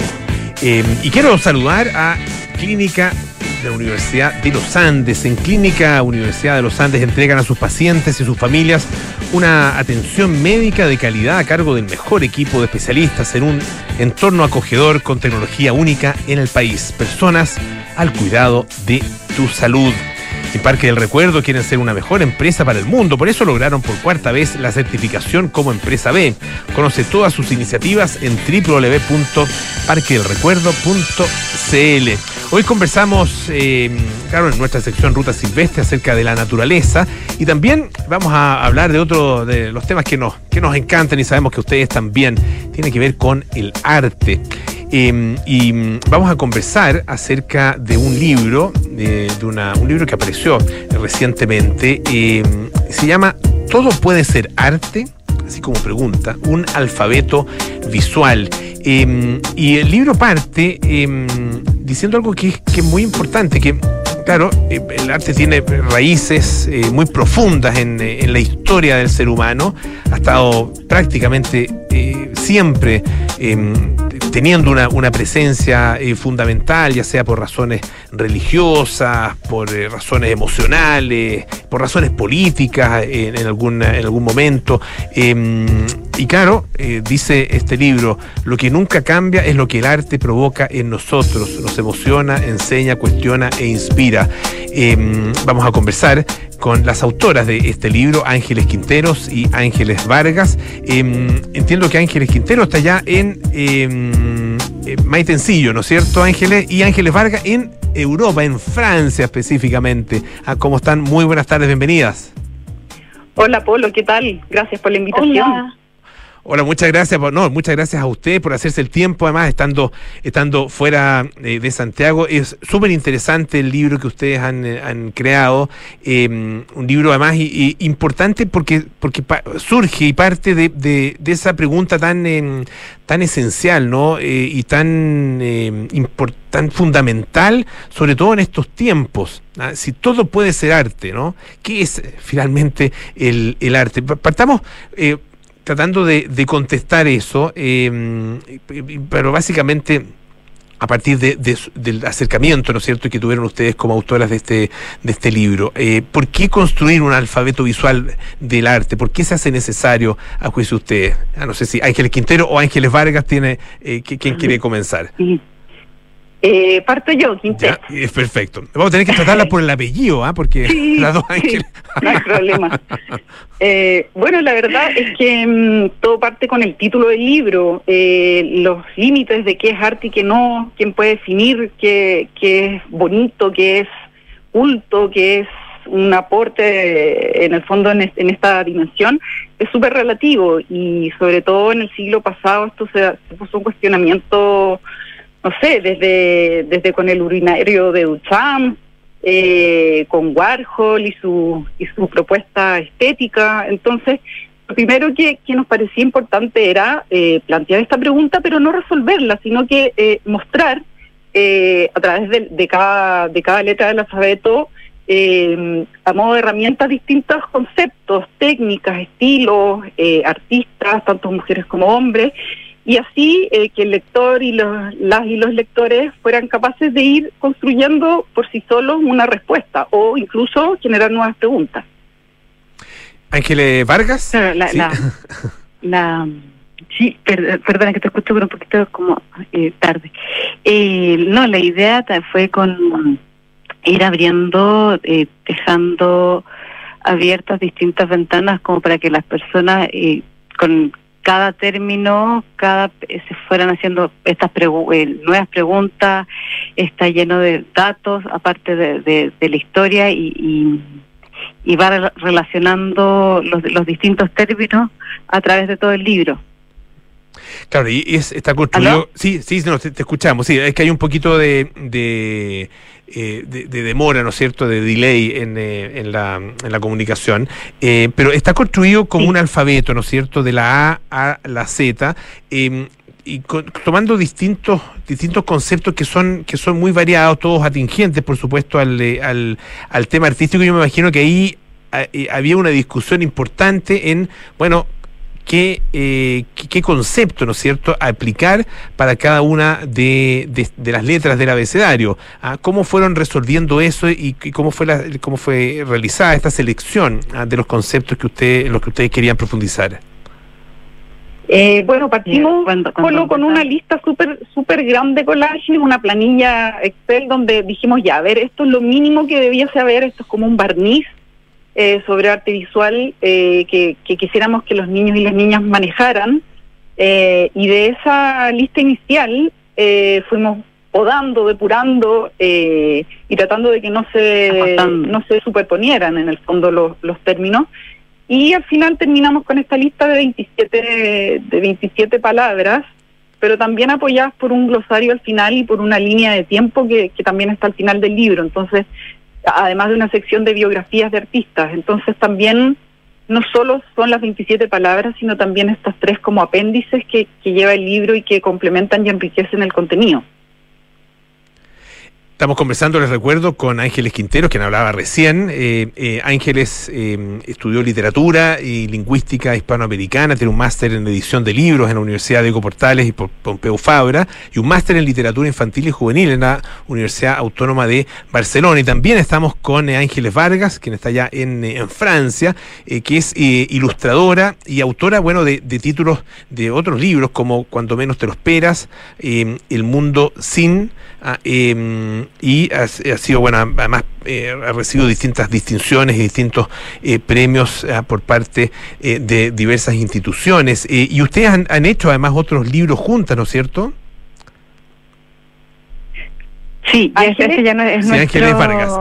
Eh, y quiero saludar a Clínica la Universidad de los Andes. En Clínica Universidad de los Andes entregan a sus pacientes y sus familias una atención médica de calidad a cargo del mejor equipo de especialistas en un entorno acogedor con tecnología única en el país. Personas al cuidado de tu salud. En Parque del Recuerdo quieren ser una mejor empresa para el mundo, por eso lograron por cuarta vez la certificación como empresa B. Conoce todas sus iniciativas en www.parquedelrecuerdo.cl. Hoy conversamos, eh, claro, en nuestra sección Ruta Silvestre acerca de la naturaleza y también vamos a hablar de otro de los temas que nos, que nos encantan y sabemos que ustedes también, tiene que ver con el arte. Eh, y mm, vamos a conversar acerca de un libro, eh, de un libro que apareció recientemente, eh, se llama ¿todo puede ser arte? Así como pregunta, un alfabeto visual. Eh, y el libro parte diciendo algo que que es muy importante, que claro, eh, el arte tiene raíces eh, muy profundas en, la historia del ser humano, ha estado prácticamente siempre teniendo una, una presencia eh, fundamental, ya sea por razones religiosas, por eh, razones emocionales, por razones políticas eh, en, algún, en algún momento. Eh, y claro, eh, dice este libro, lo que nunca cambia es lo que el arte provoca en nosotros, nos emociona, enseña, cuestiona e inspira. Eh, vamos a conversar con las autoras de este libro, Ángeles Quinteros y Ángeles Vargas. Eh, entiendo que Ángeles Quintero está ya en eh, eh, Maitencillo, ¿no es cierto, Ángeles? Y Ángeles Vargas en Europa, en Francia específicamente. Ah, ¿Cómo están? Muy buenas tardes, bienvenidas. Hola Polo, ¿qué tal? Gracias por la invitación. Hola, muchas gracias. No, muchas gracias a usted por hacerse el tiempo, además, estando, estando fuera eh, de Santiago. Es súper interesante el libro que ustedes han, eh, han creado. eh, un libro, además, y, importante porque, porque surge y parte de, de- esa pregunta tan, em, tan esencial, ¿no? Eh, y tan, impor- tan fundamental, sobre todo en estos tiempos. ¿ah? Si todo puede ser arte, ¿no? ¿Qué es finalmente el, el arte? Pa- Partamos. Tratando de, de contestar eso, eh, pero básicamente a partir de, de del acercamiento, ¿no es cierto?, que tuvieron ustedes como autoras de este, de este libro. Eh, ¿Por qué construir un alfabeto visual del arte? ¿Por qué se hace necesario, a juicio de ustedes? Ah, no sé si Ángeles Quintero o Ángeles Vargas tiene, eh, ¿quién quiere comenzar? Eh, parto yo, Quintero. Es perfecto. Vamos a tener que tratarla por el apellido, ¿ah? Porque Sí, <laughs> las dos sí, <laughs> no hay problema. Eh, bueno, la verdad es que mm, todo parte con el título del libro, eh, los límites de qué es arte y qué no, quién puede definir qué, qué es bonito, qué es culto, qué es un aporte eh, en el fondo en esta dimensión, es súper relativo y sobre todo en el siglo pasado esto se, se puso un cuestionamiento, no sé, desde, desde con el urinario de Duchamp, eh, con Warhol y su, y su propuesta estética. Entonces, lo primero que, que nos parecía importante era eh, plantear esta pregunta, pero no resolverla, sino que eh, mostrar eh, a través de, de cada, de cada letra del alfabeto, a modo de herramientas, distintos conceptos, técnicas, estilos, artistas, tanto mujeres como hombres, y así eh, que el lector y los, las y los lectores fueran capaces de ir construyendo por sí solos una respuesta o incluso generar nuevas preguntas. Ángeles Vargas. Claro, la, Sí. la, <laughs> la- sí, per- perdona que te escucho, pero un poquito como eh, tarde. Eh, no, la idea fue con ir abriendo, eh, dejando abiertas distintas ventanas como para que las personas eh, con cada término, cada eh, se fueran haciendo estas pregu- eh, nuevas preguntas, está lleno de datos, aparte de, de- de la historia y, y, y va rela- relacionando los, los distintos términos a través de todo el libro. Claro, y es, está construido. ¿Aló? Sí, sí, no, te, te escuchamos. Sí, es que hay un poquito de, de, eh, de- de demora, ¿no es cierto?, de delay en, eh, en, la, en la comunicación. Eh, pero está construido como un alfabeto, ¿no es cierto?, de la A a la Z. eh, y con- tomando distintos distintos conceptos que son que son muy variados, todos atingentes, por supuesto, al, eh, al, al tema artístico. Yo me imagino que ahí había una discusión importante en, bueno, qué, eh, qué, concepto, ¿no es cierto?, aplicar para cada una de, de- de las letras del abecedario. Ah, ¿Cómo fueron resolviendo eso y, y cómo fue la, cómo fue realizada esta selección ah, de los conceptos que usted, los que ustedes querían profundizar? Eh, bueno, partimos cuando Polo, con una lista súper súper grande collages, una planilla Excel donde dijimos, ya, a ver, esto es lo mínimo que debía saber, esto es como un barniz eh, sobre arte visual eh, que, que quisiéramos que los niños y las niñas manejaran. Eh, y de esa lista inicial eh, fuimos podando, depurando y tratando de que no se, no se superponieran en el fondo los, los términos. Y al final terminamos con esta lista de 27, de 27 palabras, pero también apoyadas por un glosario al final y por una línea de tiempo que, que también está al final del libro. Entonces, además de una sección de biografías de artistas. Entonces también no solo son las 27 palabras, sino también estos tres como apéndices que lleva el libro y que complementan y enriquecen el contenido. Estamos conversando, les recuerdo, con Ángeles Quintero, quien hablaba recién. Eh, eh, Ángeles eh, estudió literatura y lingüística hispanoamericana, tiene un máster en edición de libros en la Universidad de Ecoportales y por Pompeu Fabra, y un máster en literatura infantil y juvenil en la Universidad Autónoma de Barcelona. Y también estamos con Ángeles Vargas, quien está allá en, Francia, que es ilustradora y autora, bueno, de, títulos de otros libros, como Cuando menos te lo esperas, El mundo sin. Ah, y ha, ha, sido, bueno, además eh, ha recibido distintas distinciones y distintos eh, premios eh, por parte de diversas instituciones. y ustedes han, han, hecho además otros libros juntas, ¿no es cierto? Sí, este ya no es sí, nuestro... Ángeles Vargas.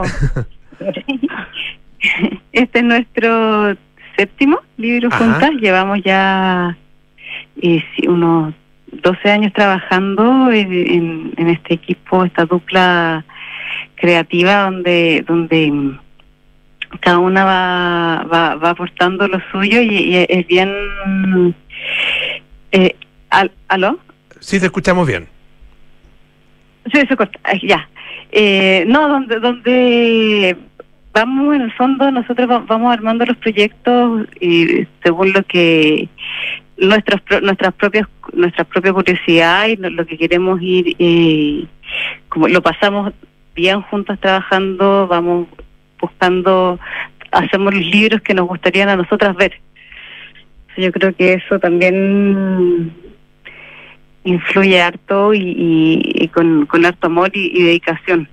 <laughs> este es nuestro séptimo libro Ajá. juntas. Llevamos ya eh, unos 12 años trabajando en, en, en, este equipo, esta dupla creativa donde donde mm, cada una va, va, va aportando lo suyo y, y es bien... Eh, al, ¿Aló? Sí, te escuchamos bien. Sí, eso corta. Ya. Eh, no, donde, donde vamos, en el fondo, nosotros vamos armando los proyectos y según lo que nuestras nuestras propias nuestra propia curiosidad y lo que queremos ir eh, como lo pasamos bien juntos trabajando vamos buscando hacemos los libros que nos gustarían a nosotras ver. Yo creo que eso también influye harto y, y, con, con, harto amor y dedicación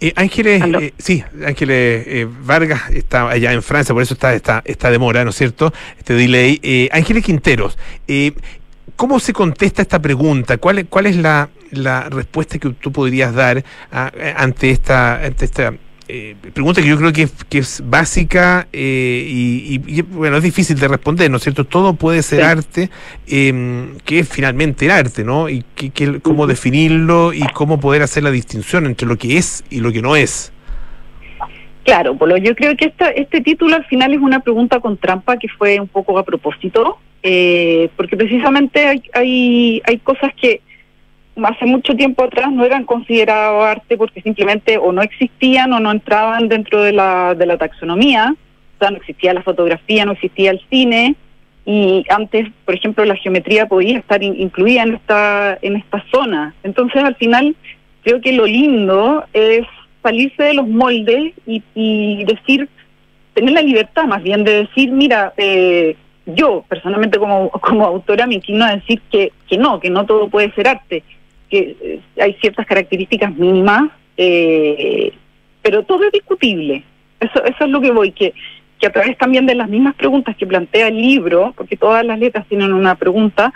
eh, Ángeles, eh, sí, Ángeles eh, Vargas está allá en Francia, por eso está esta, esta demora, ¿no es cierto? Este delay. Ángeles Quinteros, ¿cómo se contesta esta pregunta? ¿Cuál, cuál es la, la respuesta que tú podrías dar a, ante esta, ante esta eh, pregunta que yo creo que es, que es básica eh, y, y, y, bueno, es difícil de responder, ¿no es cierto? Todo puede ser sí. arte, eh, que es finalmente el arte, ¿no? Y que, que, cómo definirlo y cómo poder hacer la distinción entre lo que es y lo que no es. Claro, Polo, yo creo que esta, este título al final es una pregunta con trampa que fue un poco a propósito, eh, porque precisamente hay, hay, hay cosas que hace mucho tiempo atrás no eran considerados arte porque simplemente o no existían o no entraban dentro de la, de la taxonomía, o sea, no existía la fotografía, no existía el cine, y antes, por ejemplo, la geometría podía estar in, incluida en esta, en esta zona. Entonces, al final, creo que lo lindo es salirse de los moldes y, y decir, tener la libertad más bien de decir, mira, eh, yo personalmente como, como autora me inclino a decir que, que no, que no todo puede ser arte que eh, hay ciertas características mínimas, eh, pero todo es discutible. Eso, eso es lo que voy, que, que a través también de las mismas preguntas que plantea el libro, porque todas las letras tienen una pregunta,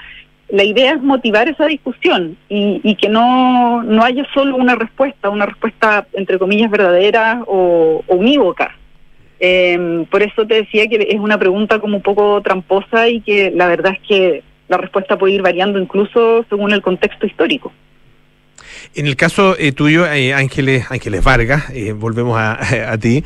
la idea es motivar esa discusión y, y que no, no haya solo una respuesta, una respuesta entre comillas verdadera o, unívoca. Eh, por eso te decía que es una pregunta como un poco tramposa y que la verdad es que la respuesta puede ir variando incluso según el contexto histórico. En el caso eh, tuyo, eh, Ángeles, Ángeles Vargas, eh, volvemos a, <laughs> a ti,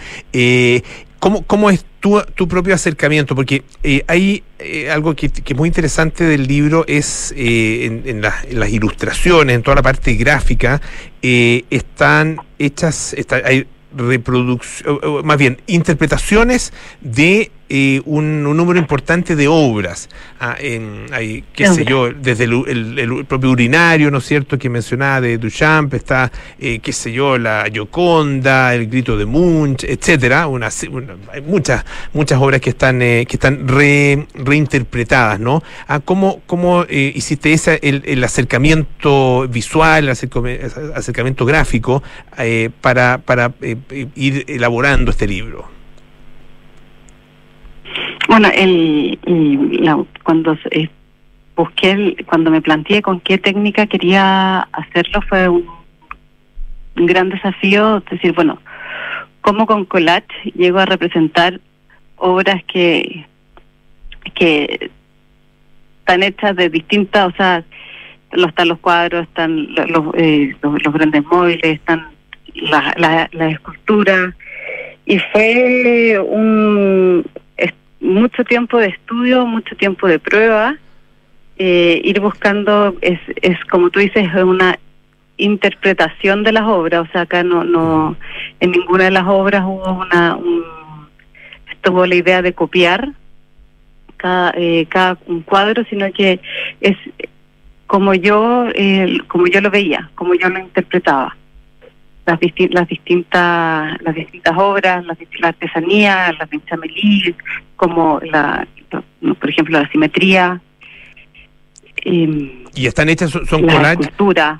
¿cómo, ¿cómo es tu, tu propio acercamiento? Porque hay algo que, que, es muy interesante del libro, es en, en, la, en, las ilustraciones, en toda la parte gráfica, están hechas, está, hay reproducción, más bien, interpretaciones de eh, un, un, número importante de obras. Ah, en, hay, qué sé yo, desde el, el, el, propio urinario, ¿no es cierto?, que mencionaba de Duchamp, está, eh, qué sé yo, la Gioconda, el grito de Munch, etcétera. Una, una, hay muchas, muchas obras que están, eh, que están re, reinterpretadas, ¿no? Ah, ¿Cómo, cómo eh, hiciste ese, el, el, acercamiento visual, el acercamiento gráfico eh, para, para eh, ir elaborando este libro? Bueno, el, cuando eh, busqué, el, cuando me planteé con qué técnica quería hacerlo fue un, gran desafío, es decir, bueno, cómo con collage llego a representar obras que que están hechas de distintas, o sea, están los cuadros, están los, eh, los, los grandes móviles, están las la, la esculturas y fue un mucho tiempo de estudio, mucho tiempo de prueba, eh, ir buscando, es, es como tú dices, es una interpretación de las obras, o sea, acá no, no, en ninguna de las obras hubo una, un, tuvo la idea de copiar cada, eh, cada un cuadro, sino que es como yo, eh, como yo lo veía, como yo lo interpretaba. Las, disti- las distintas las distintas obras, las, la artesanía, las de Chamelí, como la, por ejemplo, la simetría. em, Y están hechas, son, son La collages.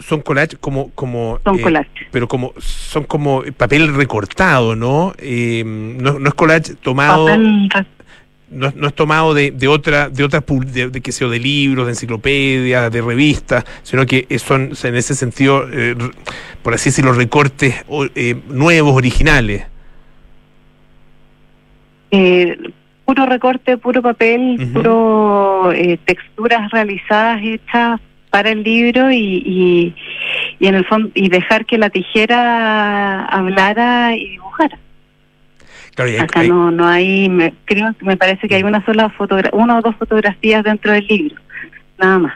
Son collages como. como Son eh. Pero como son como papel recortado, ¿no? Eh, no, no es collage tomado. papel no, es- no es tomado de, de otra de otras de, de, sé yo, de libros de enciclopedias de revistas sino que son en ese sentido eh, por así decirlo recortes eh, nuevos originales eh, puro recorte, puro papel, puro eh, texturas realizadas hechas para el libro y, y, y en el fondo y dejar que la tijera hablara y dibujara. Claro, y hay- Acá hay- no no hay, me, creo me parece que hay una sola fotogra una o dos fotografías dentro del libro, nada más.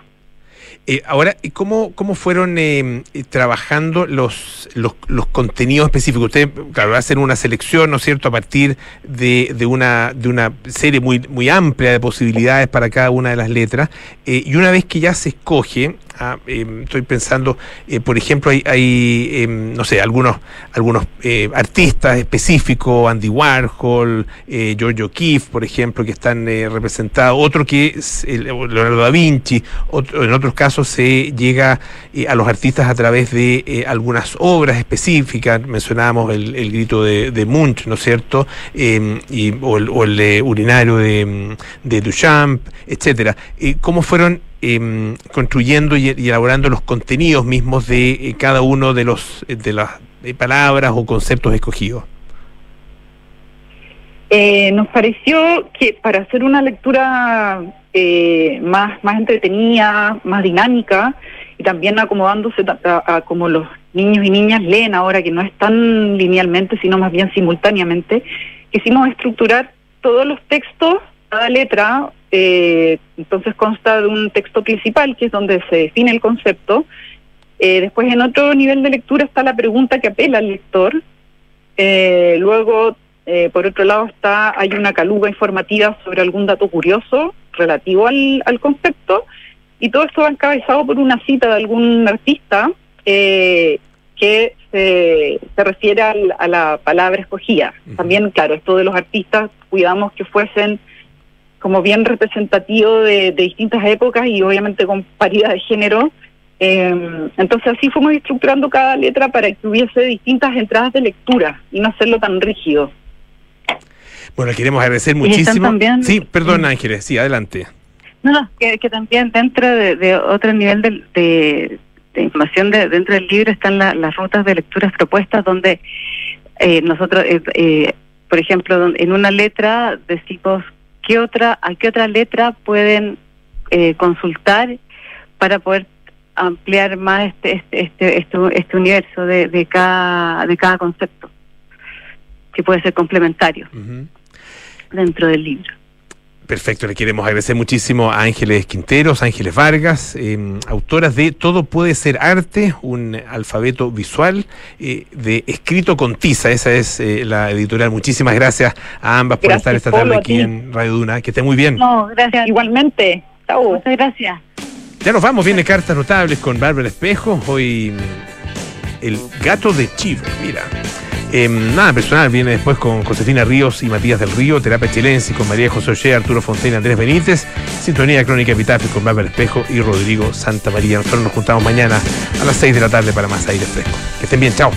Eh, ahora, ¿y ¿cómo, cómo fueron eh, eh, trabajando los, los, los contenidos específicos? Ustedes, claro, hacen una selección, ¿no es cierto?, a partir de, de, una, de una serie muy, muy amplia de posibilidades para cada una de las letras. eh, y una vez que ya se escoge, ah, eh, estoy pensando, eh, por ejemplo, hay, hay eh, no sé, algunos, algunos eh, artistas específicos, Andy Warhol, George O'Keeffe, por ejemplo, que están representados, otro que es Leonardo da Vinci, otro, en otros casos se llega eh, a los artistas a través de eh, algunas obras específicas, mencionábamos el, grito de, Munch, ¿no es cierto? Eh, y, o el, urinario de, mm, de Duchamp, etcétera. Eh, ¿Cómo fueron eh, construyendo y, y elaborando los contenidos mismos de cada uno de los de las palabras o conceptos escogidos? Eh, nos pareció que para hacer una lectura eh, más, más entretenida, más dinámica y también acomodándose a, a como los niños y niñas leen ahora, que no es tan linealmente, sino más bien simultáneamente, quisimos estructurar todos los textos, cada letra, eh, entonces consta de un texto principal, que es donde se define el concepto. Eh, después, en otro nivel de lectura está la pregunta que apela al lector. Eh, luego, eh, por otro lado, está hay una caluga informativa sobre algún dato curioso relativo al, al concepto. Y todo esto va encabezado por una cita de algún artista eh, que se, se refiere al- a la palabra escogida. También, claro, esto de los artistas, cuidamos que fuesen como bien representativo de, de distintas épocas y obviamente con paridad de género. Eh, entonces así fuimos estructurando cada letra para que hubiese distintas entradas de lectura y no hacerlo tan rígido. Bueno, queremos agradecer muchísimo. también- Sí, perdón Ángeles, sí, adelante. No, no, que, que también dentro de, de otro nivel de, de- de información de, dentro del libro están la- las rutas de lecturas propuestas donde eh, nosotros, eh, eh, por ejemplo, en una letra decimos qué otra, a qué otra letra pueden eh, consultar para poder ampliar más este este este este, este universo de, de cada de cada concepto que puede ser complementario dentro del libro. Perfecto, le queremos agradecer muchísimo a Ángeles Quinteros, Ángeles Vargas, eh, autoras de Todo puede ser arte, un alfabeto visual eh, de escrito con tiza. Esa es eh, la editorial. Muchísimas gracias a ambas por estar esta tarde aquí en Radio Duna. Que esté muy bien. No, gracias. Igualmente. Chao. Muchas gracias. Ya nos vamos, viene Cartas Notables con Bárbara Espejo. Hoy el gato de Chivo, mira. Eh, nada personal, viene después con Josefina Ríos y Matías del Río, Terapia Chilense con María José Ollé, Arturo Fontaine, Andrés Benítez, Sintonía Crónica Epitafio con Bárbara Espejo y Rodrigo Santa María. Nosotros nos juntamos mañana a las 6 de la tarde para más aire fresco. Que estén bien, chao.